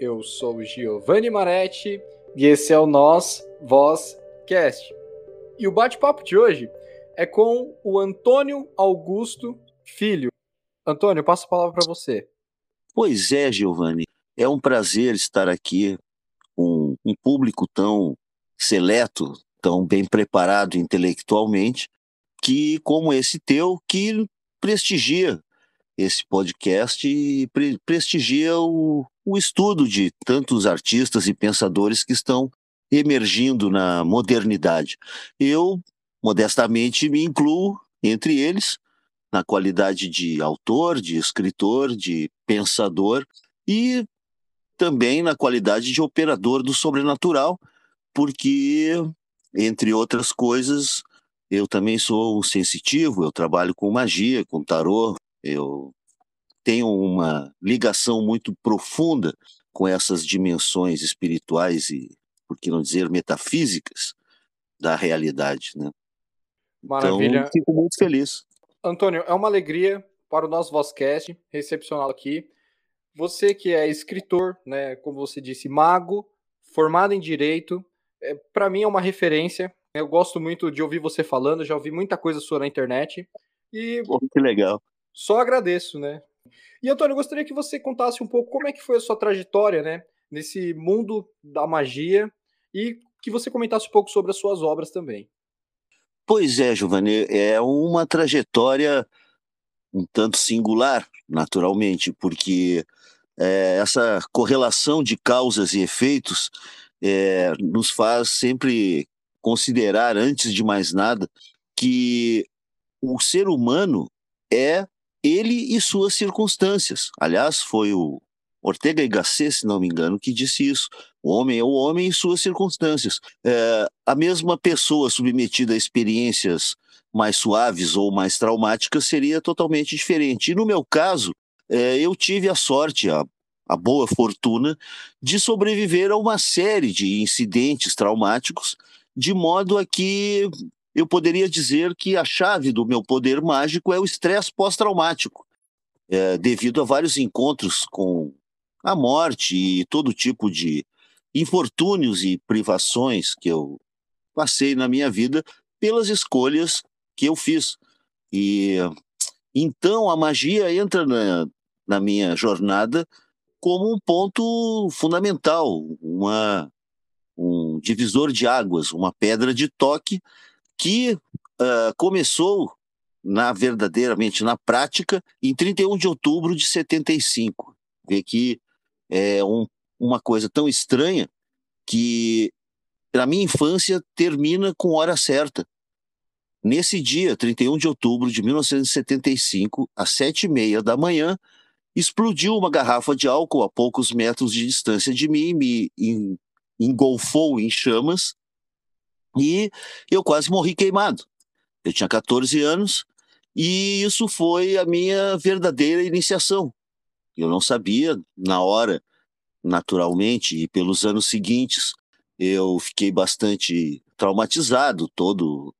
Eu sou Giovanni Maretti e esse é o Nós Voz Cast. E o bate-papo de hoje é com o Antônio Augusto Filho. Antônio, eu passo a palavra para você. Pois é, Giovanni. É um prazer estar aqui com um público tão seleto, tão bem preparado intelectualmente, que como esse teu, que prestigia esse podcast e pre prestigia o, o estudo de tantos artistas e pensadores que estão emergindo na modernidade. Eu, modestamente, me incluo entre eles, na qualidade de autor, de escritor, de pensador e também na qualidade de operador do sobrenatural, porque, entre outras coisas, eu também sou sensitivo, eu trabalho com magia, com tarô, eu tenho uma ligação muito profunda com essas dimensões espirituais e, por que não dizer, metafísicas da realidade, né? Então, Maravilha. Então, fico muito feliz. Antônio, é uma alegria para o nosso Vozcast recepcioná-lo aqui. Você que é escritor, né, como você disse, mago, formado em direito, é, para mim é uma referência. Eu gosto muito de ouvir você falando, já ouvi muita coisa sua na internet. E Pô, que legal. Só agradeço, né? E Antônio, eu gostaria que você contasse um pouco como é que foi a sua trajetória, né, nesse mundo da magia e que você comentasse um pouco sobre as suas obras também. Pois é, Giovanni, é uma trajetória um tanto singular, naturalmente, porque é, essa correlação de causas e efeitos é, nos faz sempre considerar, antes de mais nada, que o ser humano é ele e suas circunstâncias. Aliás, foi o Ortega y Gasset, se não me engano, que disse isso. O homem é o homem e suas circunstâncias. É, a mesma pessoa submetida a experiências mais suaves ou mais traumáticas seria totalmente diferente. E no meu caso, é, eu tive a sorte, a, a boa fortuna, de sobreviver a uma série de incidentes traumáticos, de modo a que eu poderia dizer que a chave do meu poder mágico é o estresse pós-traumático, é, devido a vários encontros com a morte e todo tipo de infortúnios e privações que eu passei na minha vida pelas escolhas que eu fiz. E então a magia entra na, na minha jornada como um ponto fundamental, uma, um divisor de águas, uma pedra de toque que uh, começou na verdadeiramente na prática em 31 de outubro de 75. Vê que é um, uma coisa tão estranha que na minha infância termina com hora certa. Nesse dia, 31 de outubro de 1975, às sete e meia da manhã, explodiu uma garrafa de álcool a poucos metros de distância de mim, me engolfou em chamas e eu quase morri queimado. Eu tinha 14 anos e isso foi a minha verdadeira iniciação. Eu não sabia na hora, naturalmente, e pelos anos seguintes, eu fiquei bastante traumatizado, todo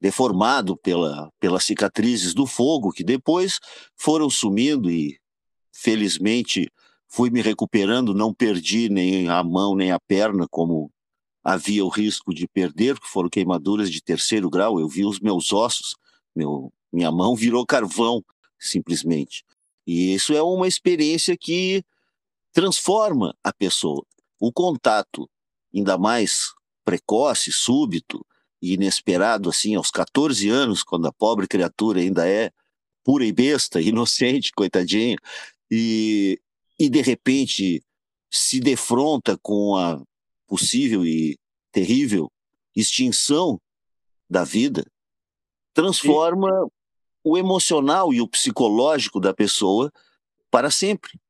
deformado pela, pelas cicatrizes do fogo, que depois foram sumindo e, felizmente, fui me recuperando, não perdi nem a mão nem a perna, como havia o risco de perder, porque foram queimaduras de terceiro grau. Eu vi os meus ossos, meu, minha mão virou carvão, simplesmente. E isso é uma experiência que transforma a pessoa. O contato, ainda mais precoce, súbito e inesperado, assim, aos 14 anos, quando a pobre criatura ainda é pura e besta, inocente, coitadinha, e, e de repente se defronta com a possível e terrível extinção da vida, transforma e... o emocional e o psicológico da pessoa para sempre.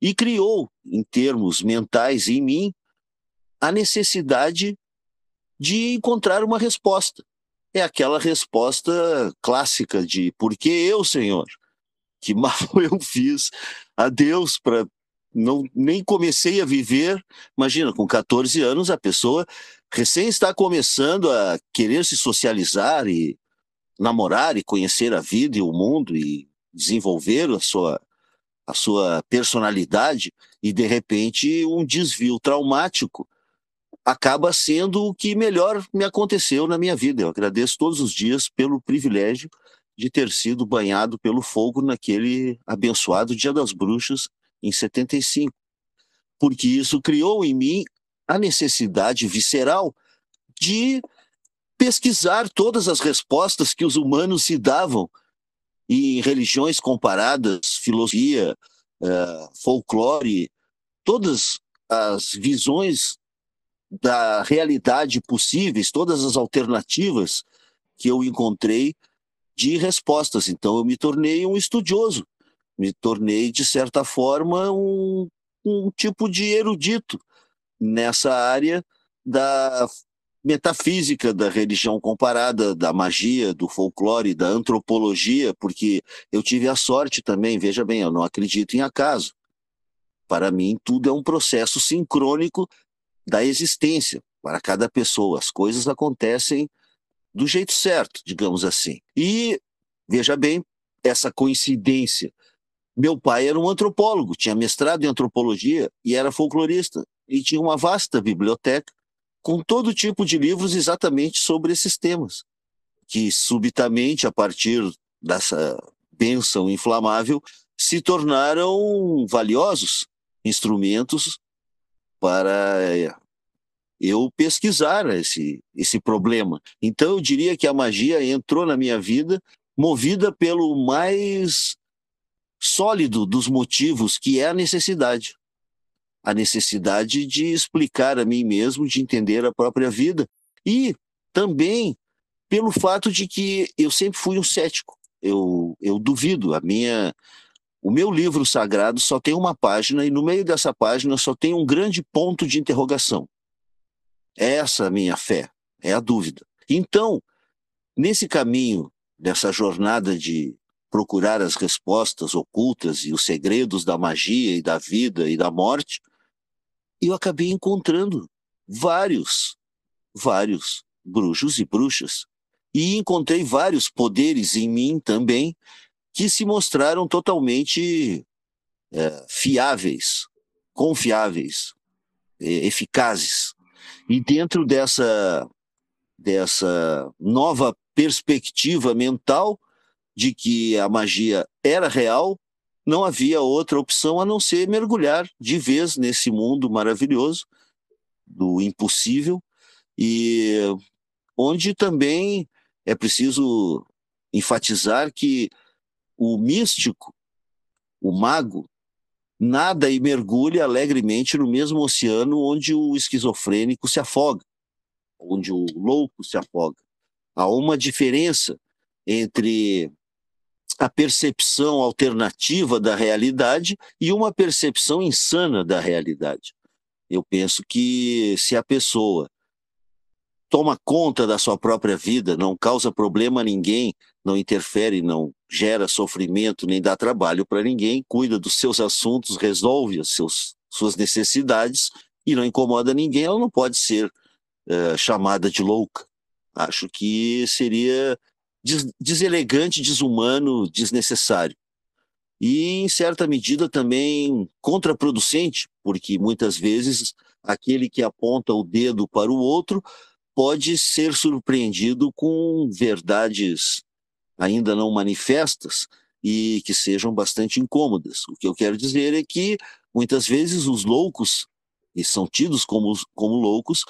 E criou, em termos mentais em mim, a necessidade de encontrar uma resposta. É aquela resposta clássica de por que eu, Senhor? Que mal eu fiz a Deus para não nem comecei a viver. Imagina, com 14 anos a pessoa recém está começando a querer se socializar e namorar e conhecer a vida e o mundo e desenvolver a sua a sua personalidade e de repente um desvio traumático acaba sendo o que melhor me aconteceu na minha vida. Eu agradeço todos os dias pelo privilégio de ter sido banhado pelo fogo naquele abençoado Dia das Bruxas em 75. Porque isso criou em mim a necessidade visceral de pesquisar todas as respostas que os humanos se davam em religiões comparadas, filosofia, uh, folclore, todas as visões da realidade possíveis, todas as alternativas que eu encontrei de respostas. Então eu me tornei um estudioso, me tornei, de certa forma, um, um tipo de erudito nessa área da metafísica da religião comparada, da magia, do folclore, da antropologia, porque eu tive a sorte também, veja bem, eu não acredito em acaso. Para mim, tudo é um processo sincrônico da existência para cada pessoa. As coisas acontecem do jeito certo, digamos assim. E, veja bem, essa coincidência. Meu pai era um antropólogo, tinha mestrado em antropologia e era folclorista, e tinha uma vasta biblioteca com todo tipo de livros exatamente sobre esses temas, que subitamente, a partir dessa bênção inflamável, se tornaram valiosos instrumentos para eh, eu pesquisar esse, esse problema. Então eu diria que a magia entrou na minha vida movida pelo mais sólido dos motivos, que é a necessidade. A necessidade de explicar a mim mesmo, de entender a própria vida. E também pelo fato de que eu sempre fui um cético. Eu, eu duvido. A minha, o meu livro sagrado só tem uma página e no meio dessa página só tem um grande ponto de interrogação. É essa a minha fé, é a dúvida. Então, nesse caminho, dessa jornada de procurar as respostas ocultas e os segredos da magia e da vida e da morte, eu acabei encontrando vários, vários bruxos e bruxas. E encontrei vários poderes em mim também que se mostraram totalmente é, fiáveis, confiáveis, eficazes. E dentro dessa, dessa nova perspectiva mental de que a magia era real, não havia outra opção a não ser mergulhar de vez nesse mundo maravilhoso do impossível e onde também é preciso enfatizar que o místico, o mago, nada e mergulha alegremente no mesmo oceano onde o esquizofrênico se afoga, onde o louco se afoga. Há uma diferença entre a percepção alternativa da realidade e uma percepção insana da realidade. Eu penso que se a pessoa toma conta da sua própria vida, não causa problema a ninguém, não interfere, não gera sofrimento nem dá trabalho para ninguém, cuida dos seus assuntos, resolve as seus, suas necessidades e não incomoda ninguém, ela não pode ser uh, chamada de louca. Acho que seria des deselegante, desumano, desnecessário. E, em certa medida, também contraproducente, porque muitas vezes aquele que aponta o dedo para o outro pode ser surpreendido com verdades ainda não manifestas e que sejam bastante incômodas. O que eu quero dizer é que muitas vezes os loucos, e são tidos como, como loucos,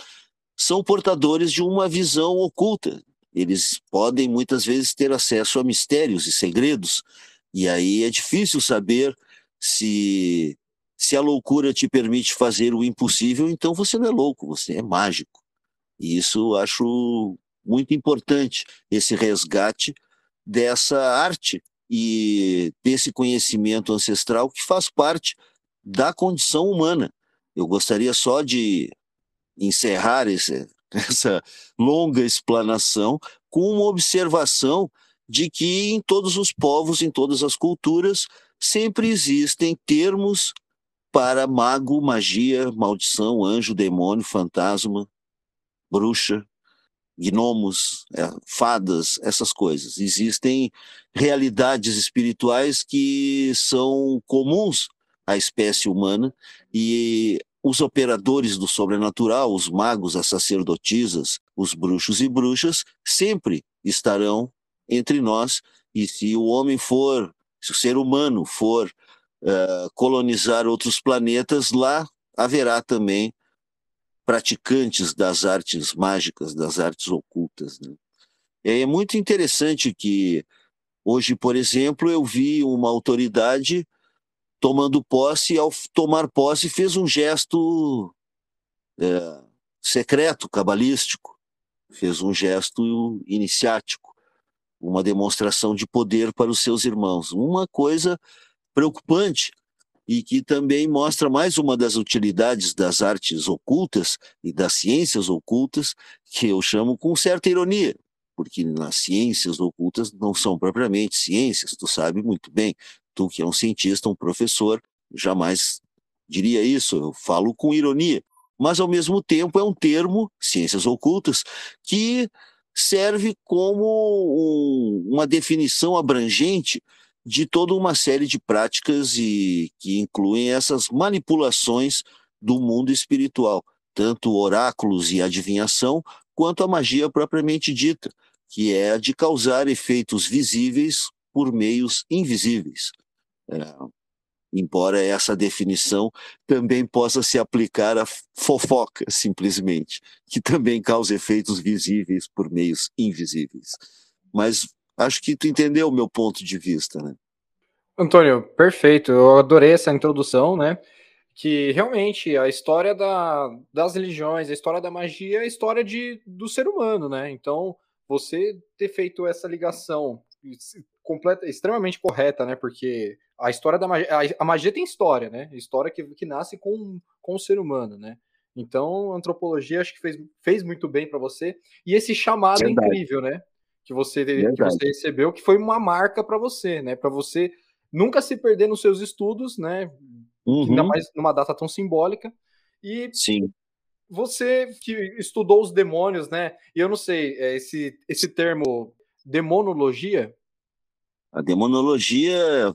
são portadores de uma visão oculta. Eles podem muitas vezes ter acesso a mistérios e segredos, e aí é difícil saber se se a loucura te permite fazer o impossível, então você não é louco, você é mágico. E isso acho muito importante, esse resgate dessa arte e desse conhecimento ancestral que faz parte da condição humana. Eu gostaria só de encerrar esse, essa longa explanação com uma observação de que em todos os povos, em todas as culturas, sempre existem termos para mago, magia, maldição, anjo, demônio, fantasma, bruxa, gnomos, é, fadas, essas coisas. Existem realidades espirituais que são comuns à espécie humana e os operadores do sobrenatural, os magos, as sacerdotisas, os bruxos e bruxas, sempre estarão entre nós. E se o homem for, se o ser humano for uh, colonizar outros planetas, lá haverá também praticantes das artes mágicas, das artes ocultas. Né? É muito interessante que hoje, por exemplo, eu vi uma autoridade tomando posse e ao tomar posse fez um gesto é, secreto, cabalístico, fez um gesto iniciático, uma demonstração de poder para os seus irmãos. Uma coisa preocupante, e que também mostra mais uma das utilidades das artes ocultas e das ciências ocultas, que eu chamo com certa ironia, porque nas ciências ocultas não são propriamente ciências, tu sabe muito bem, tu que é um cientista, um professor, jamais diria isso, eu falo com ironia, mas ao mesmo tempo é um termo, ciências ocultas, que serve como um, uma definição abrangente de toda uma série de práticas e que incluem essas manipulações do mundo espiritual, tanto oráculos e adivinhação, quanto a magia propriamente dita, que é a de causar efeitos visíveis por meios invisíveis. É, embora essa definição também possa se aplicar à fofoca, simplesmente, que também causa efeitos visíveis por meios invisíveis. Mas Acho que tu entendeu o meu ponto de vista, né? Antônio, perfeito. Eu adorei essa introdução, né? Que realmente a história da, das religiões, a história da magia é a história de, do ser humano, né? Então, você ter feito essa ligação completa, extremamente correta, né? Porque a história da magia, a, magia tem história, né? História que, que nasce com, com o ser humano, né? Então, a antropologia acho que fez, fez muito bem para você. E esse chamado é incrível, né? que você, que você recebeu, que foi uma marca para você, né? Para você nunca se perder nos seus estudos, né? Uhum. Ainda mais numa data tão simbólica. E Sim. você que estudou os demônios, né? E eu não sei, é, esse, esse termo demonologia. A demonologia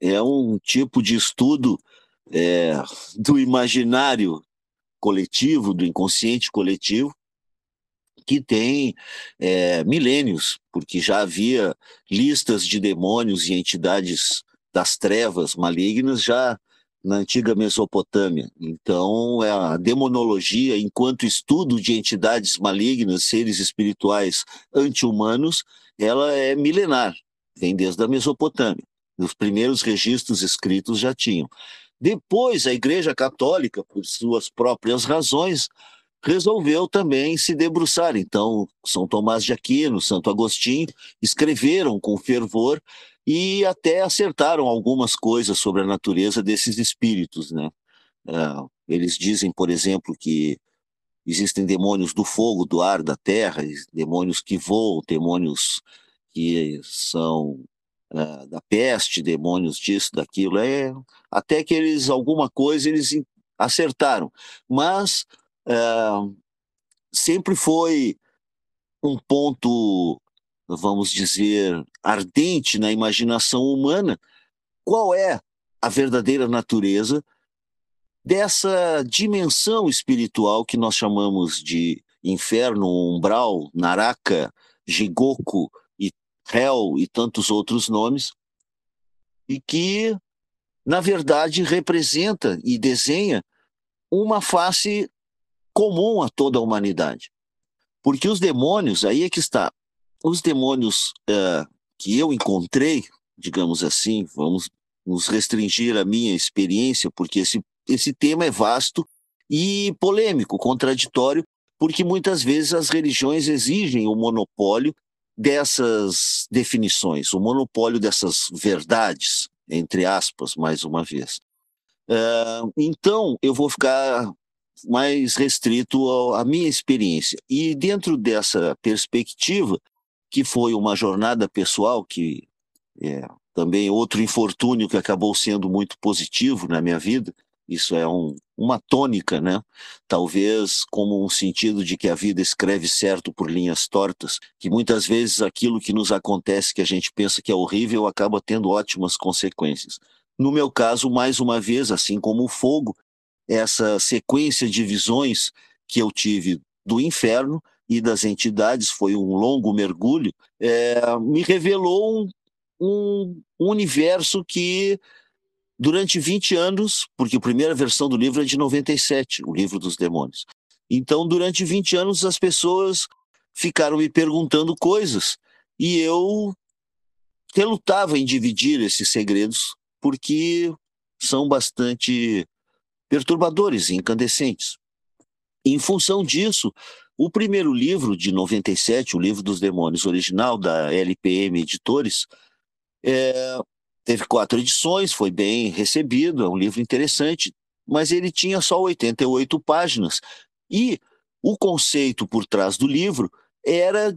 é um tipo de estudo é, do imaginário coletivo, do inconsciente coletivo, que tem é, milênios, porque já havia listas de demônios e entidades das trevas malignas já na antiga Mesopotâmia. Então, é a demonologia, enquanto estudo de entidades malignas, seres espirituais anti-humanos, ela é milenar, vem desde a Mesopotâmia. Os primeiros registros escritos já tinham. Depois, a Igreja Católica, por suas próprias razões, resolveu também se debruçar. Então, São Tomás de Aquino, Santo Agostinho escreveram com fervor e até acertaram algumas coisas sobre a natureza desses espíritos, né? Uh, eles dizem, por exemplo, que existem demônios do fogo, do ar, da terra, demônios que voam, demônios que são da peste, demônios disso, daquilo. É, até que eles, alguma coisa, eles acertaram. Mas é, sempre foi um ponto, vamos dizer, ardente na imaginação humana. Qual é a verdadeira natureza dessa dimensão espiritual que nós chamamos de inferno, umbral, naraka, jigoku hell e tantos outros nomes, e que, na verdade, representa e desenha uma face comum a toda a humanidade. Porque os demônios, aí é que está, os demônios uh, que eu encontrei, digamos assim, vamos nos restringir à minha experiência, porque esse, esse tema é vasto e polêmico, contraditório, porque muitas vezes as religiões exigem o monopólio dessas definições, o monopólio dessas verdades, entre aspas, mais uma vez. Uh, então, eu vou ficar mais restrito à minha experiência. E dentro dessa perspectiva, que foi uma jornada pessoal, que é também outro infortúnio que acabou sendo muito positivo na minha vida, Isso é um, uma tônica, né? Talvez como um sentido de que a vida escreve certo por linhas tortas, que muitas vezes aquilo que nos acontece que a gente pensa que é horrível acaba tendo ótimas consequências. No meu caso, mais uma vez, assim como o fogo, essa sequência de visões que eu tive do inferno e das entidades, foi um longo mergulho, é, me revelou um, um, universo que durante 20 anos, porque a primeira versão do livro é de 97, o livro dos demônios. Então, durante 20 anos, as pessoas ficaram me perguntando coisas e eu relutava em dividir esses segredos porque são bastante perturbadores e incandescentes. Em função disso, o primeiro livro de 97, o Livro dos Demônios original da LPM Editores, é, Teve quatro edições, foi bem recebido, é um livro interessante, mas ele tinha só 88 páginas. E o conceito por trás do livro era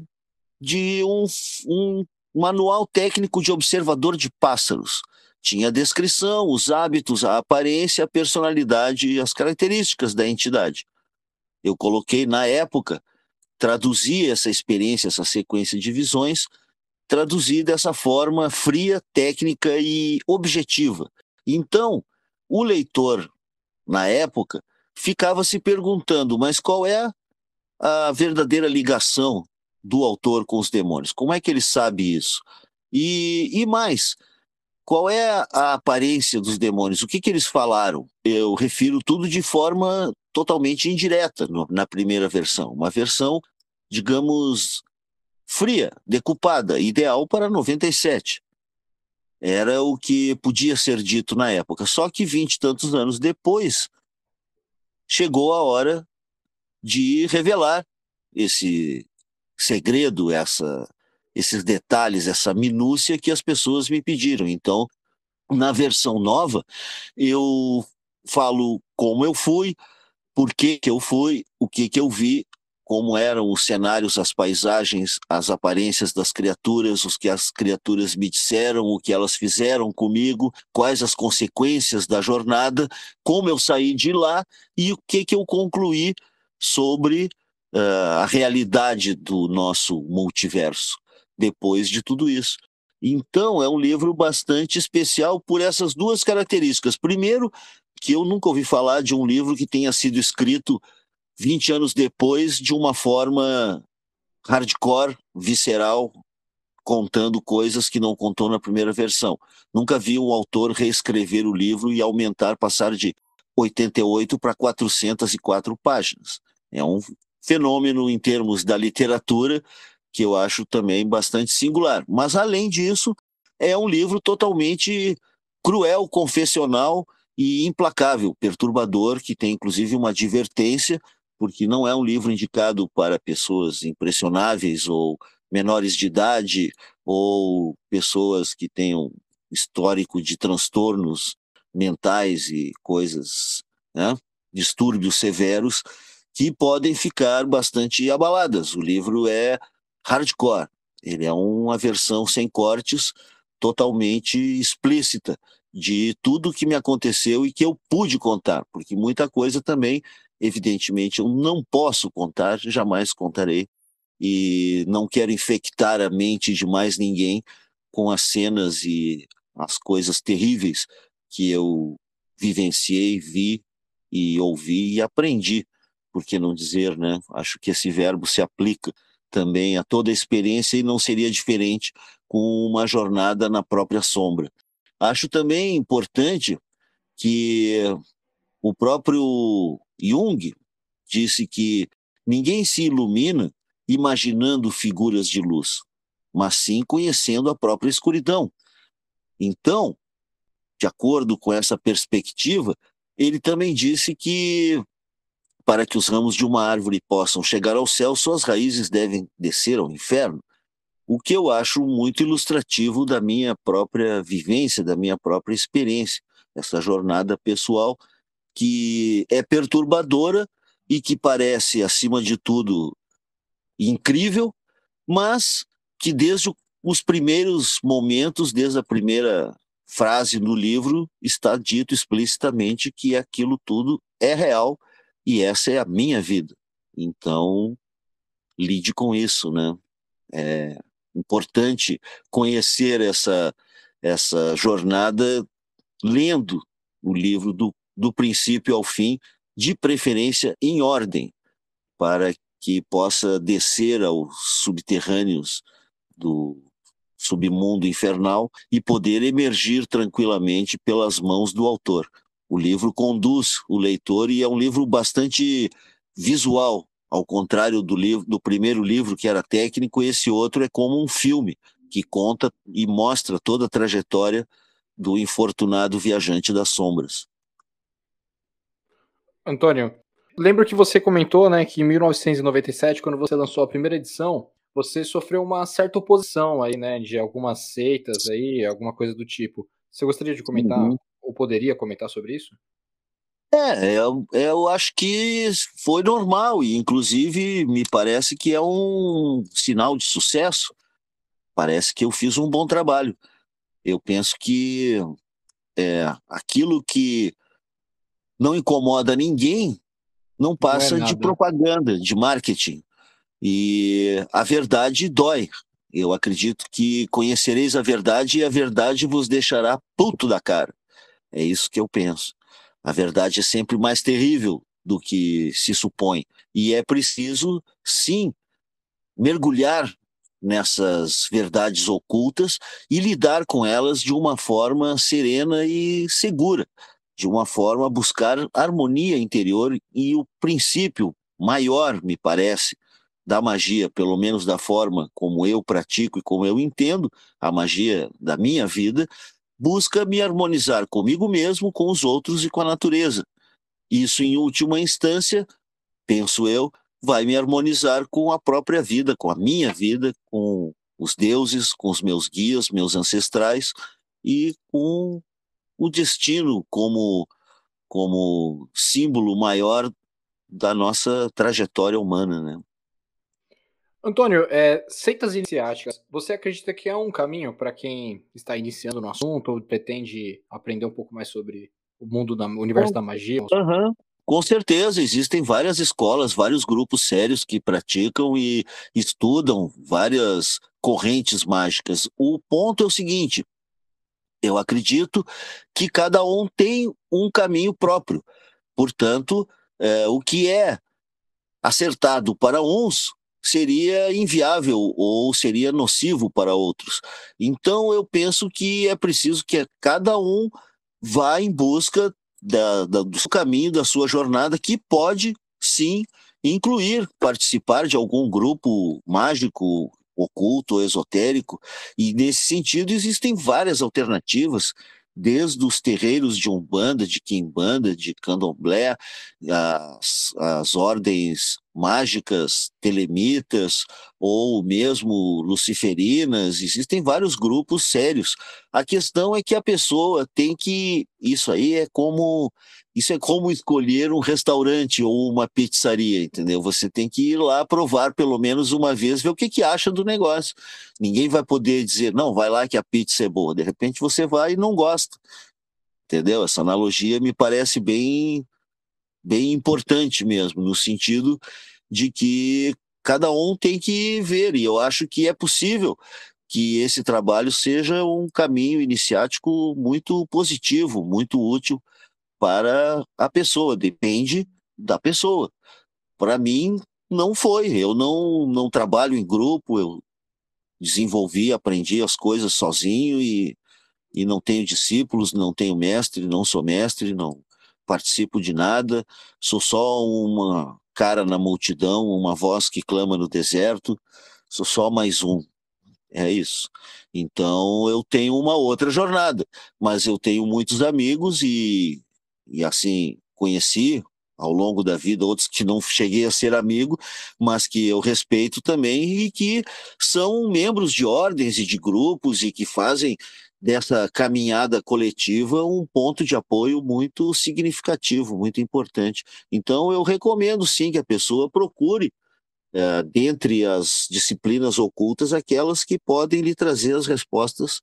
de um, um manual técnico de observador de pássaros. Tinha a descrição, os hábitos, a aparência, a personalidade e as características da entidade. Eu coloquei na época, traduzi essa experiência, essa sequência de visões traduzir dessa forma fria, técnica e objetiva. Então, o leitor, na época, ficava se perguntando: mas qual é a verdadeira ligação do autor com os demônios? Como é que ele sabe isso? E, e mais, qual é a aparência dos demônios? O que, que eles falaram? Eu refiro tudo de forma totalmente indireta no, na primeira versão. Uma versão, digamos, fria, decupada, ideal para 97. Era o que podia ser dito na época. Só que vinte e tantos anos depois, chegou a hora de revelar esse segredo, essa, esses detalhes, essa minúcia que as pessoas me pediram. Então, na versão nova, eu falo como eu fui, por que, que eu fui, o que, que eu vi como eram os cenários, as paisagens, as aparências das criaturas, os que as criaturas me disseram, o que elas fizeram comigo, quais as consequências da jornada, como eu saí de lá e o que, que eu concluí sobre uh, a realidade do nosso multiverso depois de tudo isso. Então, é um livro bastante especial por essas duas características. Primeiro, que eu nunca ouvi falar de um livro que tenha sido escrito 20 anos depois, de uma forma hardcore, visceral, contando coisas que não contou na primeira versão. Nunca vi um autor reescrever o livro e aumentar, passar de 88 para 404 páginas. É um fenômeno em termos da literatura que eu acho também bastante singular. Mas, além disso, é um livro totalmente cruel, confessional e implacável, perturbador, que tem inclusive uma advertência porque não é um livro indicado para pessoas impressionáveis ou menores de idade ou pessoas que tenham histórico de transtornos mentais e coisas, né, distúrbios severos que podem ficar bastante abaladas. O livro é hardcore, ele é uma versão sem cortes, totalmente explícita de tudo que me aconteceu e que eu pude contar, porque muita coisa também evidentemente, eu não posso contar, jamais contarei, e não quero infectar a mente de mais ninguém com as cenas e as coisas terríveis que eu vivenciei, vi e ouvi e aprendi, por que não dizer, né? Acho que esse verbo se aplica também a toda a experiência e não seria diferente com uma jornada na própria sombra. Acho também importante que o próprio Jung disse que ninguém se ilumina imaginando figuras de luz, mas sim conhecendo a própria escuridão. Então, de acordo com essa perspectiva, ele também disse que para que os ramos de uma árvore possam chegar ao céu, suas raízes devem descer ao inferno. O que eu acho muito ilustrativo da minha própria vivência, da minha própria experiência, essa jornada pessoal que é perturbadora e que parece, acima de tudo, incrível, mas que desde os primeiros momentos, desde a primeira frase no livro está dito explicitamente que aquilo tudo é real e essa é a minha vida. Então, lide com isso, né? É importante conhecer essa, essa jornada lendo o livro do, do princípio ao fim, de preferência em ordem, para que possa descer aos subterrâneos do submundo infernal e poder emergir tranquilamente pelas mãos do autor. O livro conduz o leitor e é um livro bastante visual, ao contrário do livro do primeiro livro que era técnico, esse outro é como um filme que conta e mostra toda a trajetória do infortunado viajante das sombras. Antônio, lembro que você comentou, né, que em 1997, quando você lançou a primeira edição, você sofreu uma certa oposição aí, né, de algumas seitas aí, alguma coisa do tipo. Você gostaria de comentar uhum. ou poderia comentar sobre isso? É, eu, eu acho que foi normal e, inclusive, me parece que é um sinal de sucesso. Parece que eu fiz um bom trabalho. Eu penso que é, aquilo que não incomoda ninguém não passa não é de propaganda, de marketing. E a verdade dói. Eu acredito que conhecereis a verdade e a verdade vos deixará puto da cara. É isso que eu penso. A verdade é sempre mais terrível do que se supõe. E é preciso, sim, mergulhar nessas verdades ocultas e lidar com elas de uma forma serena e segura, de uma forma buscar harmonia interior e o princípio maior, me parece, da magia, pelo menos da forma como eu pratico e como eu entendo a magia da minha vida, busca me harmonizar comigo mesmo, com os outros e com a natureza. Isso, em última instância, penso eu, vai me harmonizar com a própria vida, com a minha vida, com os deuses, com os meus guias, meus ancestrais e com o destino como como símbolo maior da nossa trajetória humana, né? Antônio, é, seitas iniciáticas, você acredita que é um caminho para quem está iniciando no assunto ou pretende aprender um pouco mais sobre o mundo da o universo da magia? Uhum. Com certeza, existem várias escolas, vários grupos sérios que praticam e estudam várias correntes mágicas. O ponto é o seguinte: eu acredito que cada um tem um caminho próprio. Portanto, é, o que é acertado para uns seria inviável ou seria nocivo para outros. Então, eu penso que é preciso que cada um vá em busca da, da, do caminho, da sua jornada, que pode sim incluir participar de algum grupo mágico, oculto, esotérico, e nesse sentido existem várias alternativas desde os terreiros de Umbanda, de Quimbanda, de Candomblé, as, as ordens mágicas, telemitas ou mesmo luciferinas, existem vários grupos sérios. A questão é que a pessoa tem que isso aí é como isso é como escolher um restaurante ou uma pizzaria, entendeu? Você tem que ir lá provar pelo menos uma vez, ver o que, que acha do negócio. Ninguém vai poder dizer, não, vai lá que a pizza é boa. De repente você vai e não gosta. Entendeu? Essa analogia me parece bem bem importante mesmo, no sentido de que cada um tem que ver, e eu acho que é possível que esse trabalho seja um caminho iniciático muito positivo, muito útil para a pessoa, depende da pessoa. Para mim, não foi. Eu não, não trabalho em grupo, eu desenvolvi, aprendi as coisas sozinho e, e não tenho discípulos, não tenho mestre, não sou mestre, não participo de nada, sou só uma cara na multidão, uma voz que clama no deserto, sou só mais um. É isso. Então eu tenho uma outra jornada, mas eu tenho muitos amigos e, e assim, conheci ao longo da vida outros que não cheguei a ser amigo, mas que eu respeito também e que são membros de ordens e de grupos e que fazem dessa caminhada coletiva um ponto de apoio muito significativo, muito importante. Então, eu recomendo sim que a pessoa procure, é, dentre as disciplinas ocultas, aquelas que podem lhe trazer as respostas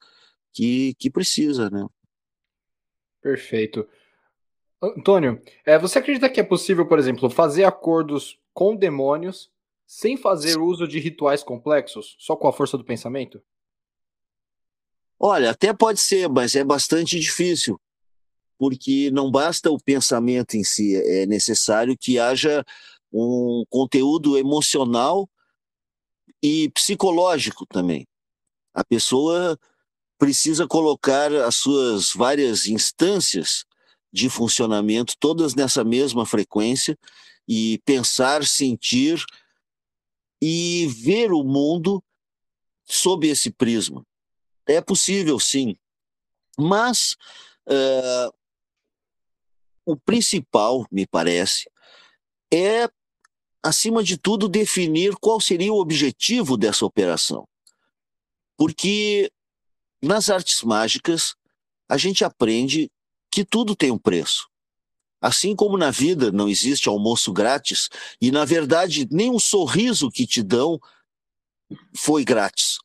que, que precisa, né? Perfeito. Antônio, é, você acredita que é possível, por exemplo, fazer acordos com demônios sem fazer uso de rituais complexos, só com a força do pensamento? Olha, até pode ser, mas é bastante difícil, porque não basta o pensamento em si, é necessário que haja um conteúdo emocional e psicológico também. A pessoa precisa colocar as suas várias instâncias de funcionamento todas nessa mesma frequência e pensar, sentir e ver o mundo sob esse prisma. É possível, sim, mas uh, o principal, me parece, é, acima de tudo, definir qual seria o objetivo dessa operação. Porque nas artes mágicas, a gente aprende que tudo tem um preço. Assim como na vida não existe almoço grátis, e na verdade nem um sorriso que te dão foi grátis.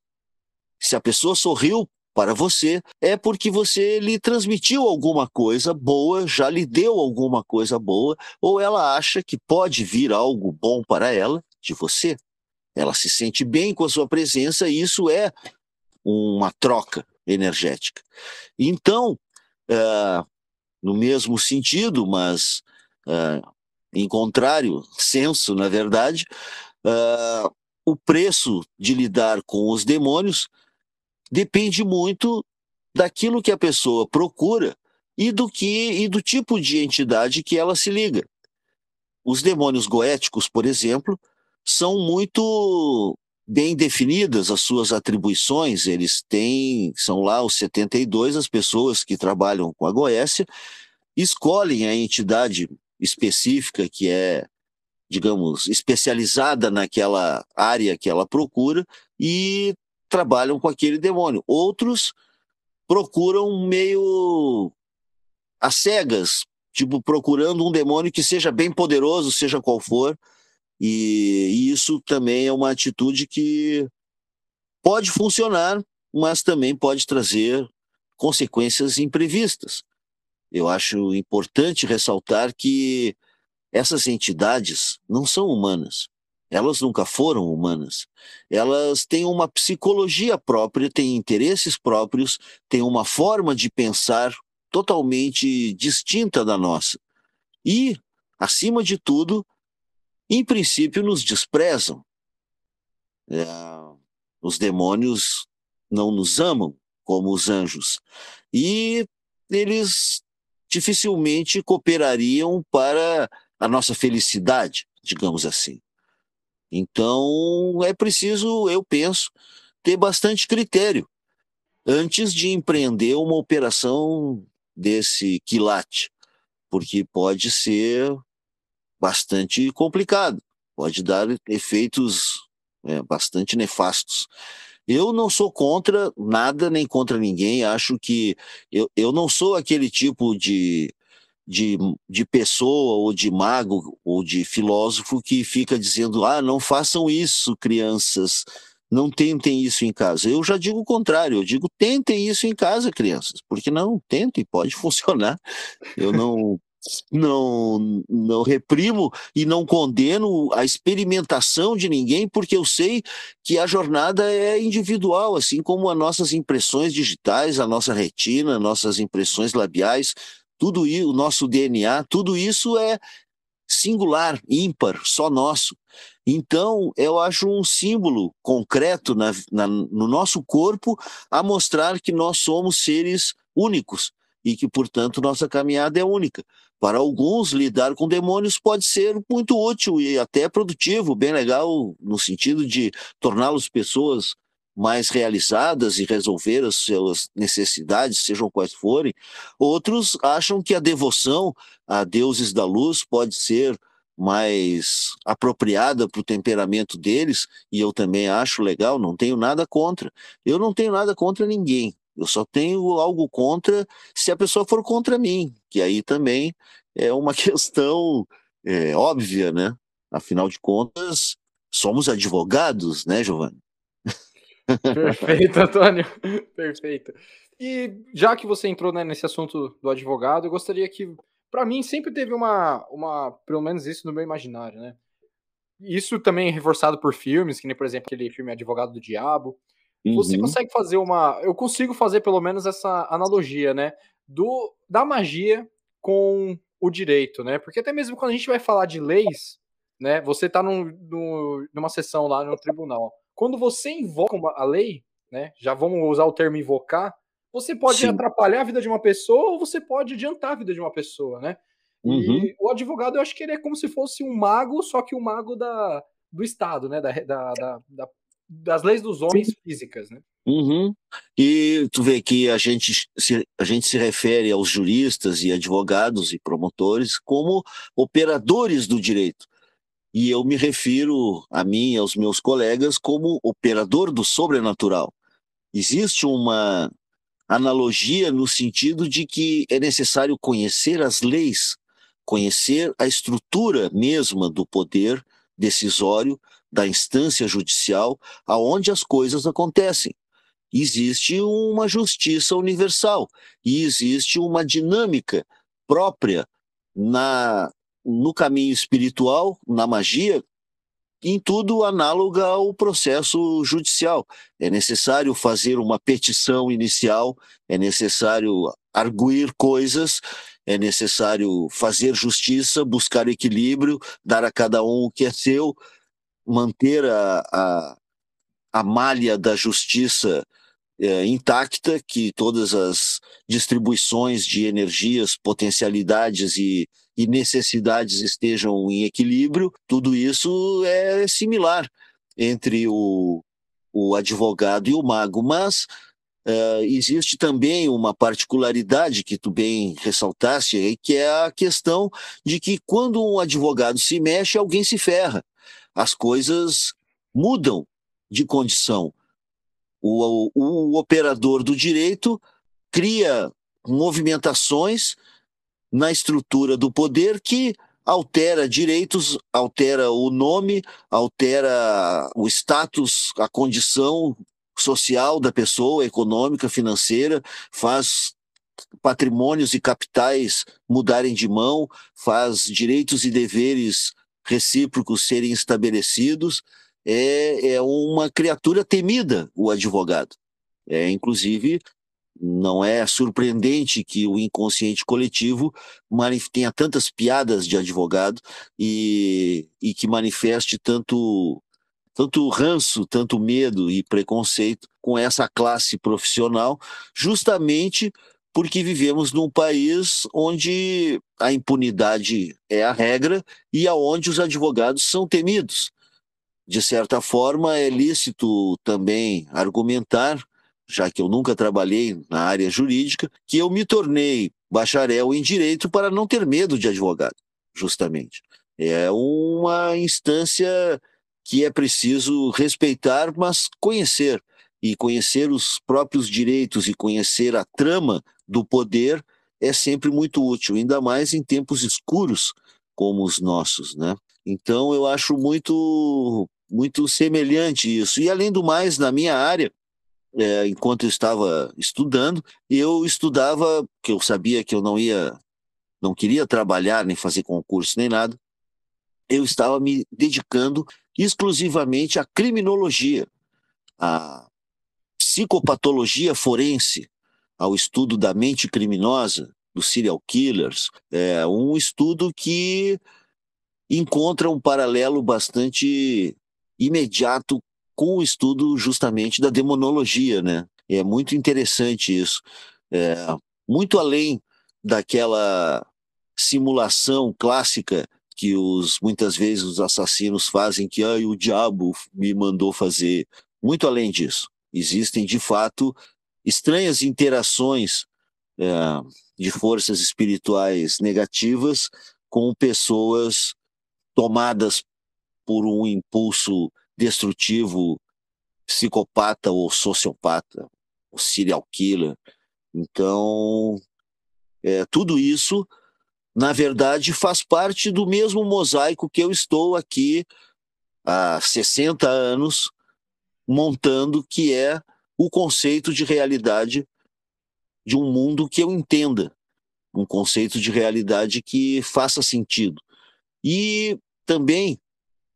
Se a pessoa sorriu para você, é porque você lhe transmitiu alguma coisa boa, já lhe deu alguma coisa boa, ou ela acha que pode vir algo bom para ela de você. Ela se sente bem com a sua presença e isso é uma troca energética. Então, uh, no mesmo sentido, mas uh, em contrário senso, na verdade, uh, o preço de lidar com os demônios depende muito daquilo que a pessoa procura e do que e do tipo de entidade que ela se liga. Os demônios goéticos, por exemplo, são muito bem definidas as suas atribuições, eles têm, são lá os 72 as pessoas que trabalham com a Goécia, escolhem a entidade específica que é, digamos, especializada naquela área que ela procura e trabalham com aquele demônio. Outros procuram meio às cegas, tipo procurando um demônio que seja bem poderoso, seja qual for, e, e isso também é uma atitude que pode funcionar, mas também pode trazer consequências imprevistas. Eu acho importante ressaltar que essas entidades não são humanas. Elas nunca foram humanas. Elas têm uma psicologia própria, têm interesses próprios, têm uma forma de pensar totalmente distinta da nossa. E, acima de tudo, em princípio, nos desprezam. É, os demônios não nos amam como os anjos. E eles dificilmente cooperariam para a nossa felicidade, digamos assim. Então, é preciso, eu penso, ter bastante critério antes de empreender uma operação desse quilate, porque pode ser bastante complicado, pode dar efeitos é, bastante nefastos. Eu não sou contra nada nem contra ninguém, acho que eu, eu não sou aquele tipo de, de, de pessoa ou de mago ou de filósofo que fica dizendo: ah, não façam isso, crianças, não tentem isso em casa. Eu já digo o contrário, eu digo tentem isso em casa, crianças, porque não, tentem, pode funcionar. Eu não não, não reprimo e não condeno a experimentação de ninguém, porque eu sei que a jornada é individual, assim como as nossas impressões digitais, a nossa retina, nossas impressões labiais, tudo isso, o nosso DNA, tudo isso é singular, ímpar, só nosso. Então, eu acho um símbolo concreto na, na, no nosso corpo a mostrar que nós somos seres únicos e que, portanto, nossa caminhada é única. Para alguns, lidar com demônios pode ser muito útil e até produtivo, bem legal, no sentido de torná-los pessoas mais realizadas e resolver as suas necessidades, sejam quais forem. Outros acham que a devoção a deuses da luz pode ser mais apropriada para o temperamento deles, e eu também acho legal, não tenho nada contra. Eu não tenho nada contra ninguém. Eu só tenho algo contra se a pessoa for contra mim, que aí também é uma questão é, óbvia, né? Afinal de contas, somos advogados, né, Giovanni? Perfeito, Antônio. Perfeito. E já que você entrou né, nesse assunto do advogado, eu gostaria que, para mim, sempre teve uma, uma, pelo menos isso no meu imaginário, né? Isso também é reforçado por filmes, que nem, por exemplo, aquele filme Advogado do Diabo. Uhum. Você consegue fazer uma. Eu consigo fazer pelo menos essa analogia, né? Do, da magia com o direito, né? Porque até mesmo quando a gente vai falar de leis, né? Você está num, num, numa sessão lá no tribunal. Quando você invoca uma, a lei, né? Já vamos usar o termo invocar, você pode Sim. atrapalhar a vida de uma pessoa ou você pode adiantar a vida de uma pessoa, né? Uhum. E o advogado, eu acho que ele é como se fosse um mago, só que o um mago da, do Estado, né? Da, da, da, da das leis dos homens físicas, né? Uhum. E tu vê que a gente, se, a gente se refere aos juristas e advogados e promotores como operadores do direito. E eu me refiro a mim e aos meus colegas como operador do sobrenatural. Existe uma analogia no sentido de que é necessário conhecer as leis conhecer a estrutura mesma do poder decisório da instância judicial aonde as coisas acontecem. Existe uma justiça universal e existe uma dinâmica própria na no caminho espiritual, na magia, em tudo análoga ao processo judicial. É necessário fazer uma petição inicial, é necessário arguir coisas, é necessário fazer justiça, buscar equilíbrio, dar a cada um o que é seu, manter a, a, a malha da justiça é, intacta, que todas as distribuições de energias, potencialidades e, e necessidades estejam em equilíbrio, tudo isso é similar entre o, o advogado e o mago, mas Uh, existe também uma particularidade que tu bem ressaltaste, que é a questão de que quando um advogado se mexe, alguém se ferra. As coisas mudam de condição. O, o, o operador do direito cria movimentações na estrutura do poder que altera direitos, altera o nome, altera o status, a condição social da pessoa, econômica, financeira, faz patrimônios e capitais mudarem de mão, faz direitos e deveres recíprocos serem estabelecidos. É, é uma criatura temida, o advogado. É, inclusive, não é surpreendente que o inconsciente coletivo tenha tantas piadas de advogado e, e que manifeste tanto tanto ranço, tanto medo e preconceito com essa classe profissional, justamente porque vivemos num país onde a impunidade é a regra e aonde os advogados são temidos. De certa forma, é lícito também argumentar, já que eu nunca trabalhei na área jurídica, que eu me tornei bacharel em direito para não ter medo de advogado, justamente. É uma instância que é preciso respeitar, mas conhecer. E conhecer os próprios direitos e conhecer a trama do poder é sempre muito útil, ainda mais em tempos escuros como os nossos, né? Então eu acho muito muito semelhante isso. E além do mais, na minha área, é, enquanto eu estava estudando, eu estudava, que eu sabia que eu não ia, não queria trabalhar nem fazer concurso nem nada, eu estava me dedicando exclusivamente à criminologia, à psicopatologia forense, ao estudo da mente criminosa, dos serial killers. É um estudo que encontra um paralelo bastante imediato com o estudo justamente da demonologia, né? É muito interessante isso. É, muito além daquela simulação clássica que os muitas vezes os assassinos fazem que ah, o diabo me mandou fazer. Muito além disso, existem de fato estranhas interações é, de forças espirituais negativas com pessoas tomadas por um impulso destrutivo, psicopata ou sociopata, ou serial killer. Então, é, tudo isso na verdade, faz parte do mesmo mosaico que eu estou aqui há 60 anos montando, que é o conceito de realidade de um mundo que eu entenda, um conceito de realidade que faça sentido. E também,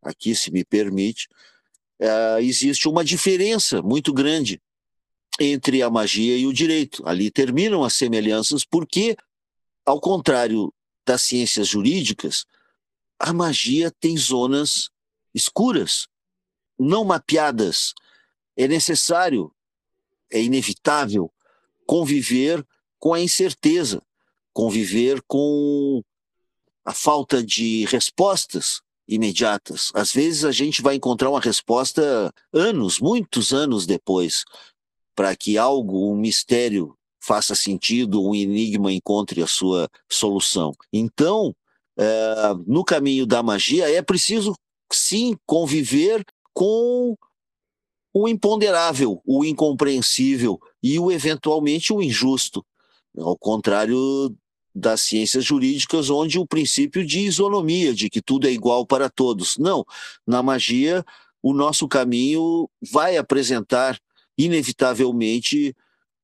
aqui se me permite, é, existe uma diferença muito grande entre a magia e o direito. Ali terminam as semelhanças, porque, ao contrário das ciências jurídicas, a magia tem zonas escuras, não mapeadas. É necessário, é inevitável conviver com a incerteza, conviver com a falta de respostas imediatas. Às vezes a gente vai encontrar uma resposta anos, muitos anos depois, para que algo, um mistério faça sentido, um enigma encontre a sua solução. Então, é, no caminho da magia, é preciso sim conviver com o imponderável, o incompreensível e o eventualmente o injusto. Ao contrário das ciências jurídicas, onde o princípio de isonomia, de que tudo é igual para todos. Não, na magia, o nosso caminho vai apresentar, inevitavelmente,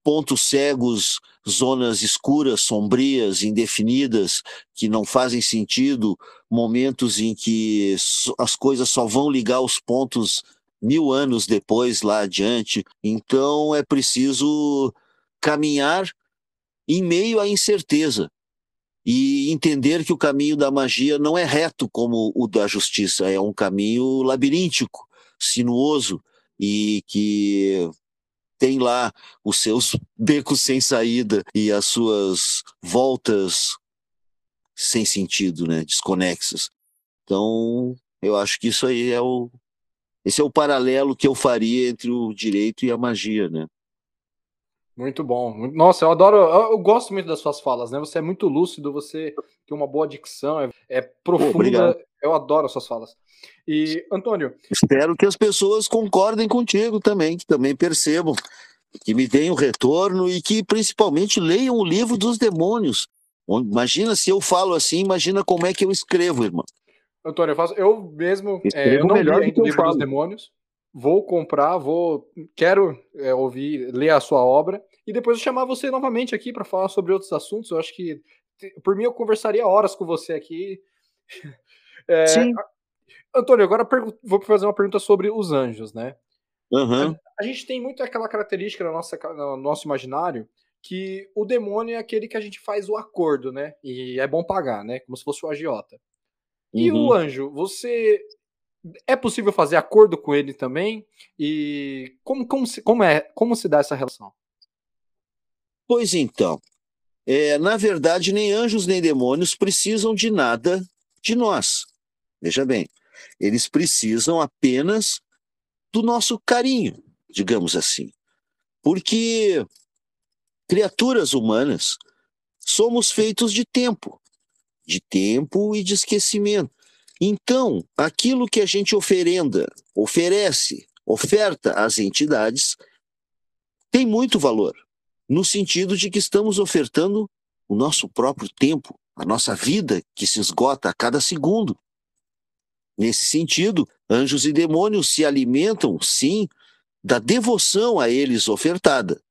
pontos cegos, zonas escuras, sombrias, indefinidas, que não fazem sentido, momentos em que as coisas só vão ligar os pontos mil anos depois, lá adiante. Então é preciso caminhar em meio à incerteza e entender que o caminho da magia não é reto como o da justiça, é um caminho labiríntico, sinuoso e que tem lá os seus becos sem saída e as suas voltas sem sentido, né, desconexas. Então, eu acho que isso aí é o esse é o paralelo que eu faria entre o direito e a magia, né? Muito bom. Nossa, eu adoro, eu, gosto muito das suas falas, né? Você é muito lúcido, você tem uma boa dicção, é, é profunda. Eu adoro as suas falas. E, Antônio. Espero que as pessoas concordem contigo também, que também percebam, que me deem o retorno e que principalmente leiam o livro dos demônios. Imagina se eu falo assim, imagina como é que eu escrevo, irmão. Antônio, eu, faço, eu mesmo é, eu não melhor li o livro dos demônios. Vou comprar, vou quero é, ouvir, ler a sua obra e depois eu chamar você novamente aqui para falar sobre outros assuntos. Eu acho que por mim eu conversaria horas com você aqui. É, Sim. Antônio, agora vou fazer uma pergunta sobre os anjos, né? Uhum. A, a, gente tem muito aquela característica no nosso, no nosso imaginário que o demônio é aquele que a gente faz o acordo, né? E é bom pagar, né? Como se fosse o agiota. E uhum. o anjo, você é possível fazer acordo com ele também? E como, como, se, como, é, como se dá essa relação? Pois então, é, na verdade, nem anjos nem demônios precisam de nada de nós. Veja bem, eles precisam apenas do nosso carinho, digamos assim. Porque criaturas humanas somos feitos de tempo de tempo e de esquecimento. Então, aquilo que a gente oferenda, oferece, oferta às entidades, tem muito valor, no sentido de que estamos ofertando o nosso próprio tempo, a nossa vida que se esgota a cada segundo. Nesse sentido, anjos e demônios se alimentam, sim, da devoção a eles ofertada.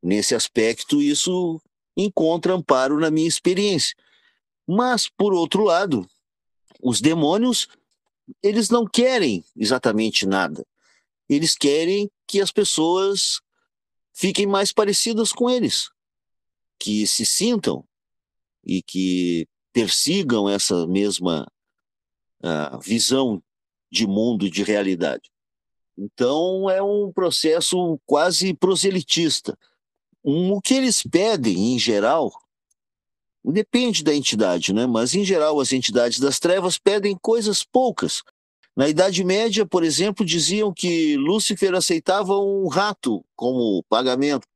Nesse aspecto, isso encontra amparo na minha experiência. Mas, por outro lado, os demônios, eles não querem exatamente nada. Eles querem que as pessoas fiquem mais parecidas com eles, que se sintam e que persigam essa mesma uh, visão de mundo de realidade. Então é um processo quase proselitista. Um, o que eles pedem, em geral, Depende da entidade, né? mas em geral as entidades das trevas pedem coisas poucas. Na Idade Média, por exemplo, diziam que Lúcifer aceitava um rato como pagamento.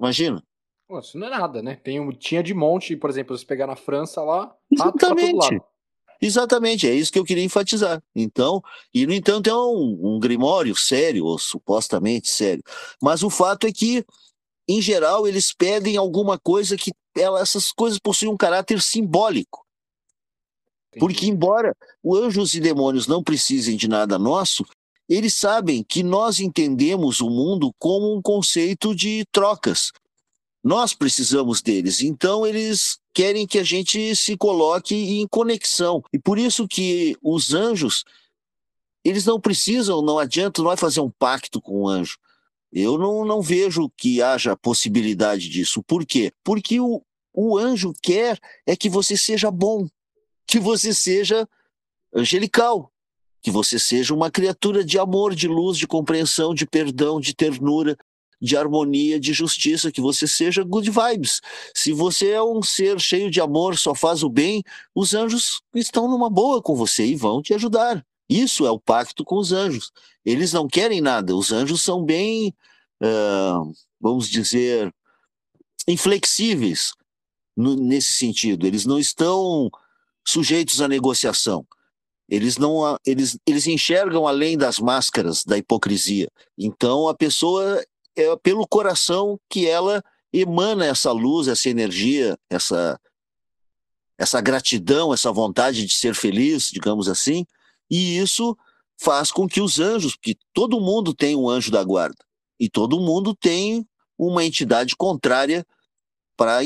Imagina. Pô, isso não é nada, né? Tem, tinha de monte, por exemplo, se pegar na França lá, Exatamente. Exatamente, é isso que eu queria enfatizar. Então, e no entanto é um, um grimório sério, ou supostamente sério. Mas o fato é que em geral, eles pedem alguma coisa que ela, essas coisas possuem um caráter simbólico. Porque, embora os anjos e demônios não precisem de nada nosso, eles sabem que nós entendemos o mundo como um conceito de trocas. Nós precisamos deles, então eles querem que a gente se coloque em conexão. E por isso que os anjos, eles não precisam, não adianta, vai fazer um pacto com o anjo. Eu não, não vejo que haja possibilidade disso. Por quê? Porque o, o anjo quer é que você seja bom, que você seja angelical, que você seja uma criatura de amor, de luz, de compreensão, de perdão, de ternura, de harmonia, de justiça, que você seja good vibes. Se você é um ser cheio de amor, só faz o bem, os anjos estão numa boa com você e vão te ajudar. Isso é o pacto com os anjos. Eles não querem nada. Os anjos são bem, uh, vamos dizer, inflexíveis nesse sentido. Eles não estão sujeitos à negociação. Eles não eles, eles enxergam além das máscaras da hipocrisia. Então a pessoa é pelo coração que ela emana essa luz, essa energia, essa essa gratidão, essa vontade de ser feliz, digamos assim, e isso faz com que os anjos, que todo mundo tem um anjo da guarda, e todo mundo tem uma entidade contrária para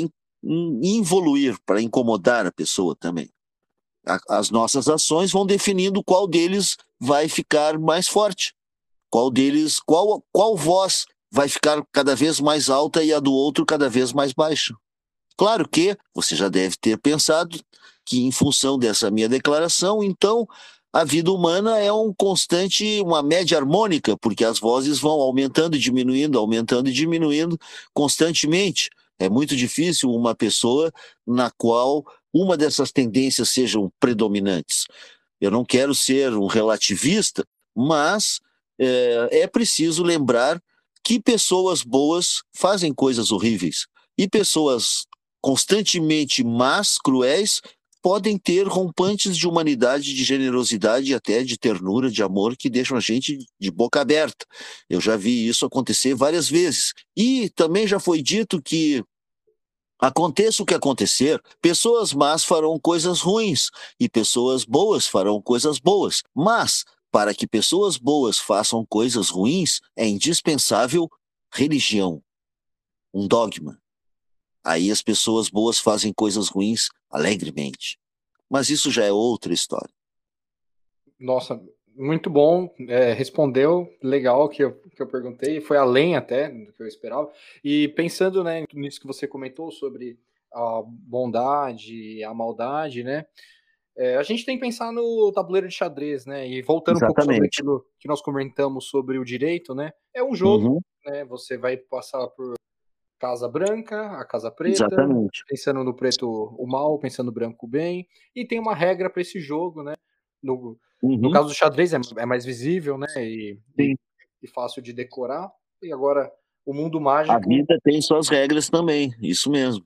involuir, para incomodar a pessoa também as nossas ações vão definindo qual deles vai ficar mais forte, qual deles, qual, qual voz vai ficar cada vez mais alta e a do outro cada vez mais baixa. Claro que você já deve ter pensado que, em função dessa minha declaração, então a vida humana é um constante, uma média harmônica, porque as vozes vão aumentando e diminuindo, aumentando e diminuindo constantemente. É muito difícil uma pessoa na qual uma dessas tendências sejam predominantes. Eu não quero ser um relativista, mas é, é preciso lembrar que pessoas boas fazem coisas horríveis e pessoas constantemente más, cruéis, podem ter rompantes de humanidade, de generosidade e até de ternura, de amor, que deixam a gente de boca aberta. Eu já vi isso acontecer várias vezes. E também já foi dito que Aconteça o que acontecer, pessoas más farão coisas ruins e pessoas boas farão coisas boas. Mas, para que pessoas boas façam coisas ruins, é indispensável religião, um dogma. Aí as pessoas boas fazem coisas ruins alegremente. Mas isso já é outra história. Nossa, muito bom, é, respondeu, legal que eu, que eu perguntei, foi além até do que eu esperava. E pensando né, nisso que você comentou sobre a bondade, a maldade, né? É, a gente tem que pensar no tabuleiro de xadrez, né? E voltando Exatamente. um pouco sobre aquilo que nós comentamos sobre o direito, né? É um jogo, uhum. né? Você vai passar por Casa Branca, a Casa Preta, Exatamente. pensando no preto o mal, pensando no branco o bem, e tem uma regra para esse jogo, né? No, Uhum. No caso do xadrez é, é mais visível, né? E, e, e, fácil de decorar. E agora o mundo mágico. A vida tem suas regras também, isso mesmo.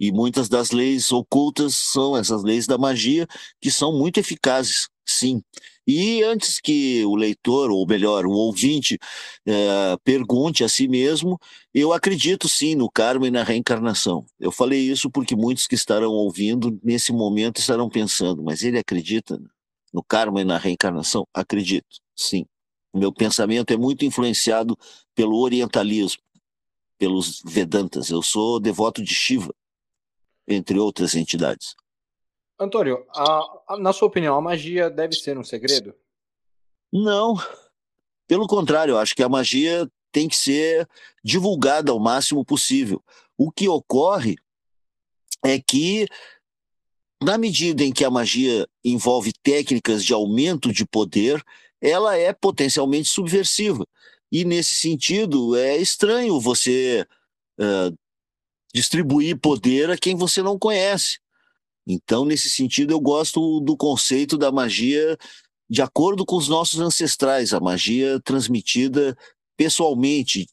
E muitas das leis ocultas são essas leis da magia que são muito eficazes, sim. E antes que o leitor, ou melhor, o ouvinte, é, pergunte a si mesmo, eu acredito sim no karma e na reencarnação. Eu falei isso porque muitos que estarão ouvindo nesse momento estarão pensando, mas ele acredita? no karma e na reencarnação? Acredito, sim. Meu pensamento é muito influenciado pelo orientalismo, pelos Vedantas. Eu sou devoto de Shiva, entre outras entidades. Antônio, a, a, na sua opinião, a magia deve ser um segredo? Não. Pelo contrário, eu acho que a magia tem que ser divulgada ao máximo possível. O que ocorre é que na medida em que a magia envolve técnicas de aumento de poder, ela é potencialmente subversiva. E nesse sentido, é estranho você uh, distribuir poder a quem você não conhece. Então, nesse sentido, eu gosto do conceito da magia de acordo com os nossos ancestrais, a magia transmitida pessoalmente,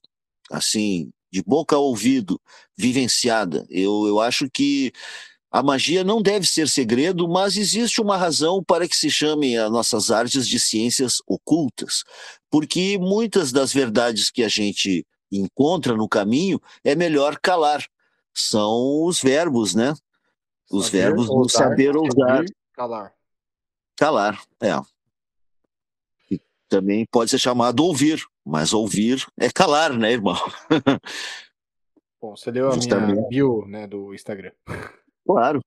assim, de boca a ouvido, vivenciada. Eu, eu acho que a magia não deve ser segredo, mas existe uma razão para que se chamem as nossas artes de ciências ocultas, porque muitas das verdades que a gente encontra no caminho é melhor calar. São os verbos, né? Os saber verbos do saber ousar. Calar. Calar, é. também pode ser chamado ouvir, mas ouvir é calar, né, irmão? Bom, você deu a Justamente. minha bio né, do Instagram. Claro.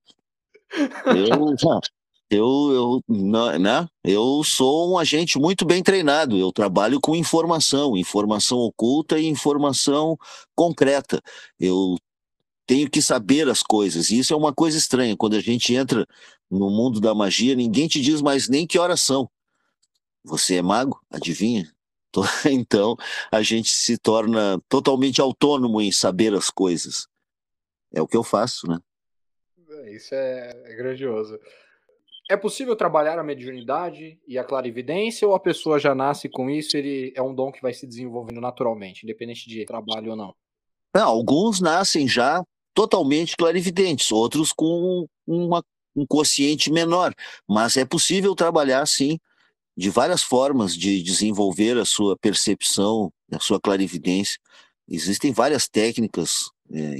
Eu, eu, eu, né? eu sou um agente muito bem treinado. Eu trabalho com informação, informação oculta e informação concreta. Eu tenho que saber as coisas. E isso é uma coisa estranha. Quando a gente entra no mundo da magia, ninguém te diz mais nem que horas são. Você é mago? Adivinha? Então a gente se torna totalmente autônomo em saber as coisas. É o que eu faço, né? Isso é, é grandioso. É possível trabalhar a mediunidade e a clarividência ou a pessoa já nasce com isso ele é um dom que vai se desenvolvendo naturalmente, independente de trabalho ou não? não alguns nascem já totalmente clarividentes, outros com uma, um quociente menor, mas é possível trabalhar sim de várias formas de desenvolver a sua percepção, a sua clarividência. Existem várias técnicas é,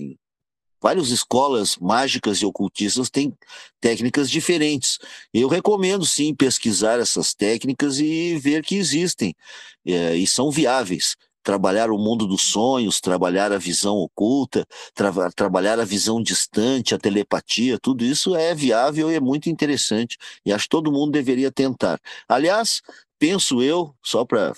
várias escolas mágicas e ocultistas têm técnicas diferentes. Eu recomendo sim pesquisar essas técnicas e ver que existem é, e são viáveis. Trabalhar o mundo dos sonhos, trabalhar a visão oculta, tra trabalhar a visão distante, a telepatia, tudo isso é viável e é muito interessante. E acho que todo mundo deveria tentar. Aliás, penso eu, só para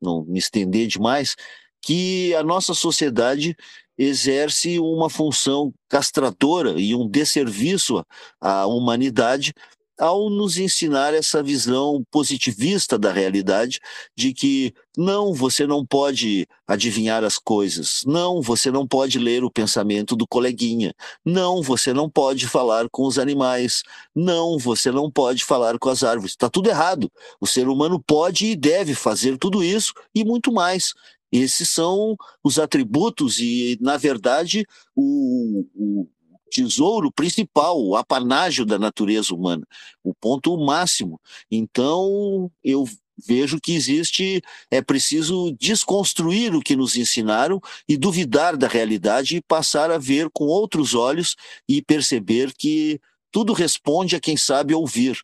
não me estender demais, que a nossa sociedade exerce uma função castradora e um desserviço à humanidade ao nos ensinar essa visão positivista da realidade, de que não, você não pode adivinhar as coisas, não, você não pode ler o pensamento do coleguinha, não, você não pode falar com os animais, não, você não pode falar com as árvores. Está tudo errado. O ser humano pode e deve fazer tudo isso e muito mais. Esses são os atributos e, na verdade, o, o tesouro principal, o apanágio da natureza humana, o ponto máximo. Então, eu vejo que existe, é preciso desconstruir o que nos ensinaram e duvidar da realidade e passar a ver com outros olhos e perceber que tudo responde a quem sabe ouvir.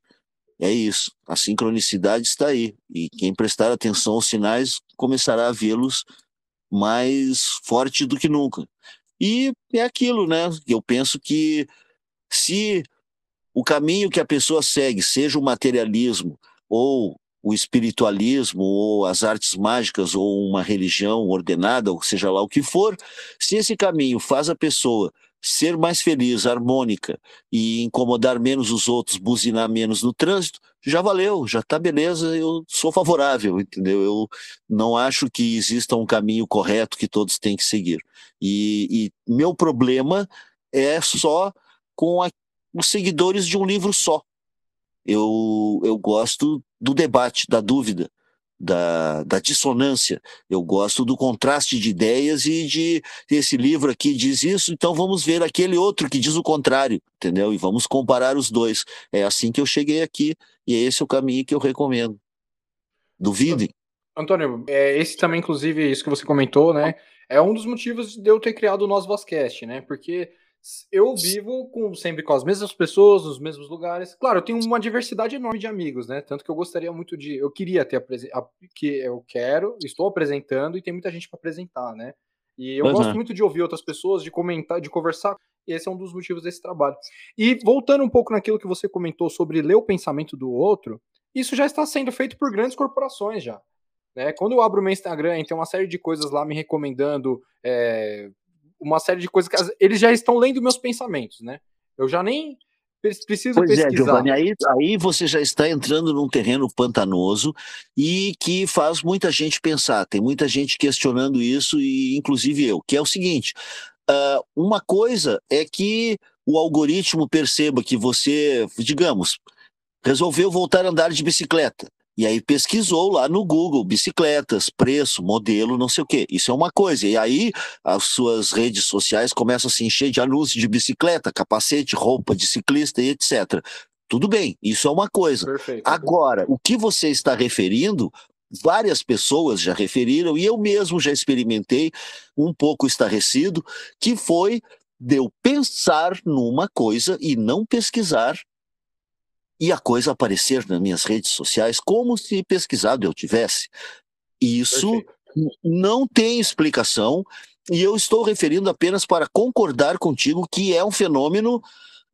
É isso, a sincronicidade está aí. E quem prestar atenção aos sinais começará a vê-los mais forte do que nunca. E é aquilo, né? Eu penso que se o caminho que a pessoa segue, seja o materialismo ou o espiritualismo ou as artes mágicas ou uma religião ordenada, ou seja lá o que for, se esse caminho faz a pessoa ser mais feliz, harmônica e incomodar menos os outros, buzinar menos no trânsito, já valeu, já tá beleza, eu sou favorável, entendeu? Eu não acho que exista um caminho correto que todos têm que seguir. E, e meu problema é só com a, os seguidores de um livro só. Eu, eu gosto do debate, da dúvida da, da dissonância. Eu gosto do contraste de ideias e de esse livro aqui diz isso, então vamos ver aquele outro que diz o contrário, entendeu? E vamos comparar os dois. É assim que eu cheguei aqui e é esse o caminho que eu recomendo. Duvidem. Antônio, é, esse também, inclusive, isso que você comentou, né? É um dos motivos de eu ter criado o nosso Vozcast, né? Porque eu vivo com, sempre com as mesmas pessoas, nos mesmos lugares. Claro, eu tenho uma diversidade enorme de amigos, né? Tanto que eu gostaria muito de. Eu queria ter a, que eu quero, estou apresentando e tem muita gente para apresentar, né? E eu uhum. gosto muito de ouvir outras pessoas, de comentar, de conversar. Esse é um dos motivos desse trabalho. E voltando um pouco naquilo que você comentou sobre ler o pensamento do outro, isso já está sendo feito por grandes corporações já. Né? Quando eu abro o meu Instagram, tem uma série de coisas lá me recomendando é, uma série de coisas que eles já estão lendo meus pensamentos, né? Eu já nem preciso pois é, pesquisar. É, Giovanni, aí, aí você já está entrando num terreno pantanoso e que faz muita gente pensar. Tem muita gente questionando isso, e inclusive eu, que é o seguinte: uh, uma coisa é que o algoritmo perceba que você, digamos, resolveu voltar a andar de bicicleta. E aí pesquisou lá no Google bicicletas, preço, modelo, não sei o quê. Isso é uma coisa. E aí as suas redes sociais começam a se encher de anúncios de bicicleta, capacete, roupa de ciclista e etc. Tudo bem, isso é uma coisa. Perfeito. Agora, o que você está referindo, várias pessoas já referiram, e eu mesmo já experimentei um pouco estarrecido, que foi de eu pensar numa coisa e não pesquisar e a coisa aparecer nas minhas redes sociais como se pesquisado eu tivesse. Isso Perfeito. não tem explicação e eu estou referindo apenas para concordar contigo que é um fenômeno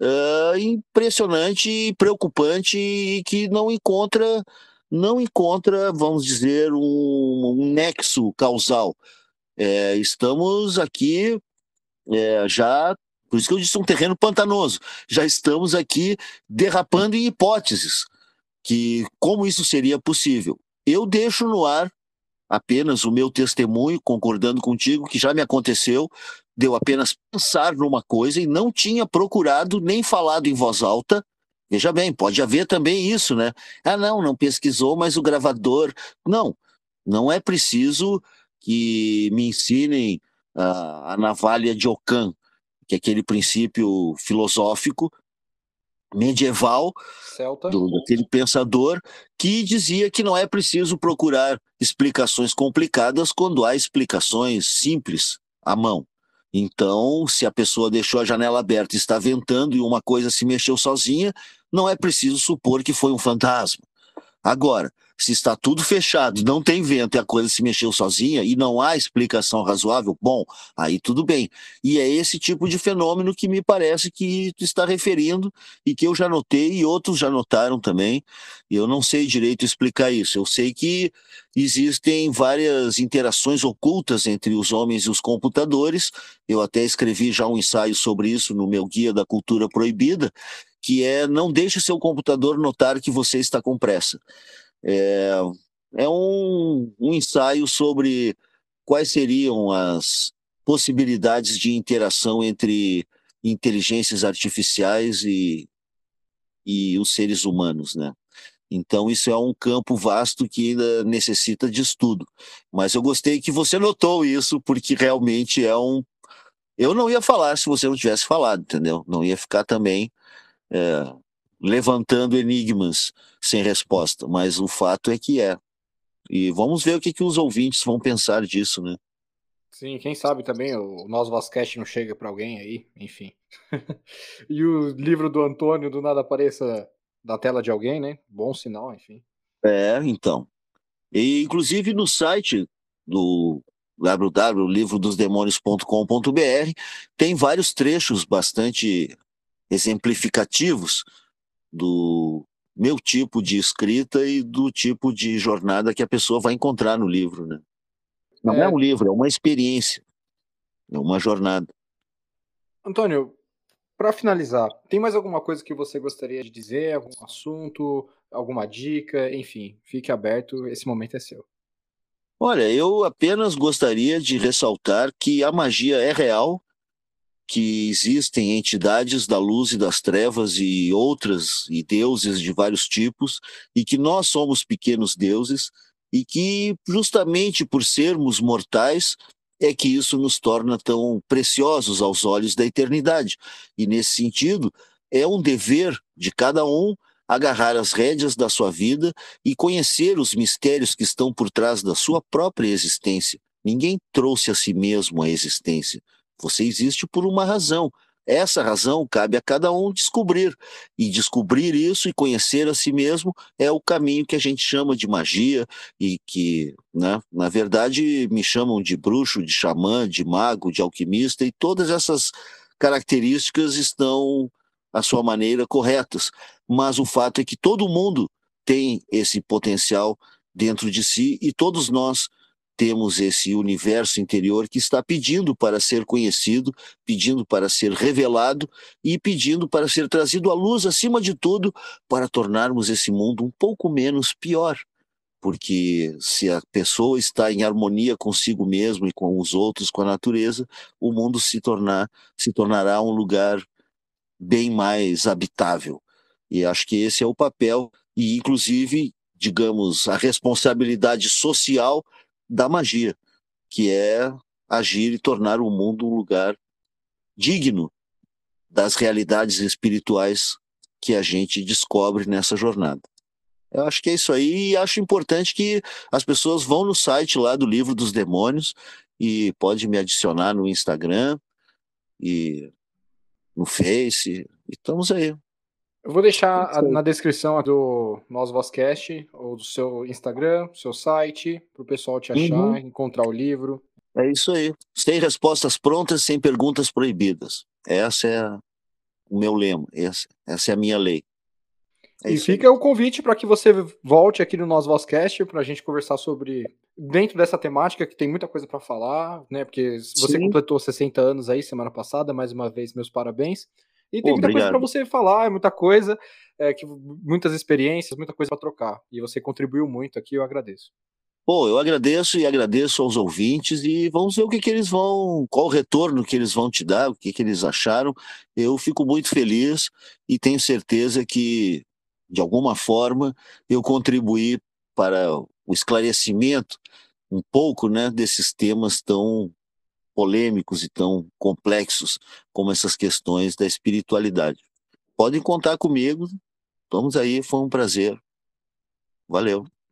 uh, impressionante e preocupante e que não encontra não encontra, vamos dizer, um, um nexo causal. É, estamos aqui é, já, por isso que eu disse um terreno pantanoso, já estamos aqui derrapando em hipóteses que como isso seria possível. Eu deixo no ar apenas o meu testemunho, concordando contigo, que já me aconteceu, deu apenas pensar numa coisa e não tinha procurado nem falado em voz alta. Veja bem, pode haver também isso, né? Ah, não, não pesquisou, mas o gravador. Não, não é preciso que me ensinem a, a navalha de Ockham, que é aquele princípio filosófico medieval Celta. do, daquele pensador que dizia que não é preciso procurar explicações complicadas quando há explicações simples à mão. Então, se a pessoa deixou a janela aberta e está ventando e uma coisa se mexeu sozinha, não é preciso supor que foi um fantasma. Agora, se está tudo fechado, não tem vento e a coisa se mexeu sozinha e não há explicação razoável, bom, aí tudo bem. E é esse tipo de fenômeno que me parece que tu está referindo e que eu já notei e outros já notaram também. Eu não sei direito explicar isso. Eu sei que existem várias interações ocultas entre os homens e os computadores. Eu até escrevi já um ensaio sobre isso no meu Guia da Cultura Proibida, que é não deixe seu computador notar que você está com pressa. É, é um, um ensaio sobre quais seriam as possibilidades de interação entre inteligências artificiais e, e os seres humanos, né? Então, isso é um campo vasto que ainda necessita de estudo. Mas eu gostei que você notou isso, porque realmente é um. Eu não ia falar se você não tivesse falado, entendeu? Não ia ficar também é, levantando enigmas sem resposta, mas o fato é que é. E vamos ver o que, que os ouvintes vão pensar disso, né? Sim, quem sabe também o Nós Vasquete não chega para alguém aí, enfim. e o livro do Antônio do nada apareça na tela de alguém, né? Bom sinal, enfim. É, então. E inclusive no site do www.livrodosdemônios.com.br tem vários trechos bastante exemplificativos do meu tipo de escrita e do tipo de jornada que a pessoa vai encontrar no livro, né? Não é, é um livro, é uma experiência, é uma jornada. Antônio, para finalizar, tem mais alguma coisa que você gostaria de dizer, algum assunto, alguma dica, enfim, fique aberto, esse momento é seu. Olha, eu apenas gostaria de ressaltar que a magia é real que existem entidades da luz e das trevas e outras, e deuses de vários tipos, e que nós somos pequenos deuses, e que justamente por sermos mortais é que isso nos torna tão preciosos aos olhos da eternidade. E nesse sentido, é um dever de cada um agarrar as rédeas da sua vida e conhecer os mistérios que estão por trás da sua própria existência. Ninguém trouxe a si mesmo a existência. Você existe por uma razão. Essa razão cabe a cada um descobrir. E descobrir isso e conhecer a si mesmo é o caminho que a gente chama de magia e que, né, na verdade, me chamam de bruxo, de xamã, de mago, de alquimista, e todas essas características estão, à sua maneira, corretas. Mas o fato é que todo mundo tem esse potencial dentro de si e todos nós temos esse universo interior que está pedindo para ser conhecido, pedindo para ser revelado e pedindo para ser trazido à luz, acima de tudo, para tornarmos esse mundo um pouco menos pior. Porque se a pessoa está em harmonia consigo mesmo e com os outros, com a natureza, o mundo se, tornar, se tornará um lugar bem mais habitável. E acho que esse é o papel, e inclusive, digamos, a responsabilidade social da magia, que é agir e tornar o mundo um lugar digno das realidades espirituais que a gente descobre nessa jornada. Eu acho que é isso aí e acho importante que as pessoas vão no site lá do Livro dos Demônios e pode me adicionar no Instagram e no Face. E estamos aí. Eu vou deixar na descrição do Nós Vozcast, ou do seu Instagram, seu site, para o pessoal te achar, uhum. encontrar o livro. É isso aí. Sem respostas prontas, sem perguntas proibidas. Essa é a, o meu lema, essa, essa é a minha lei. É e fica aí. o convite para que você volte aqui no Nós Vozcast para a gente conversar sobre dentro dessa temática que tem muita coisa para falar, né? Porque você Sim. completou 60 anos aí semana passada, mais uma vez meus parabéns. E tem muita coisa para você falar, é muita coisa, é, que, muitas experiências, muita coisa para trocar. E você contribuiu muito aqui, eu agradeço. Pô, eu agradeço e agradeço aos ouvintes e vamos ver o que, que eles vão, qual o retorno que eles vão te dar, o que, que eles acharam. Eu fico muito feliz e tenho certeza que, de alguma forma, eu contribuí para o esclarecimento um pouco né, desses temas tão polêmicos e tão complexos como essas questões da espiritualidade. Podem contar comigo, vamos aí, foi um prazer. Valeu.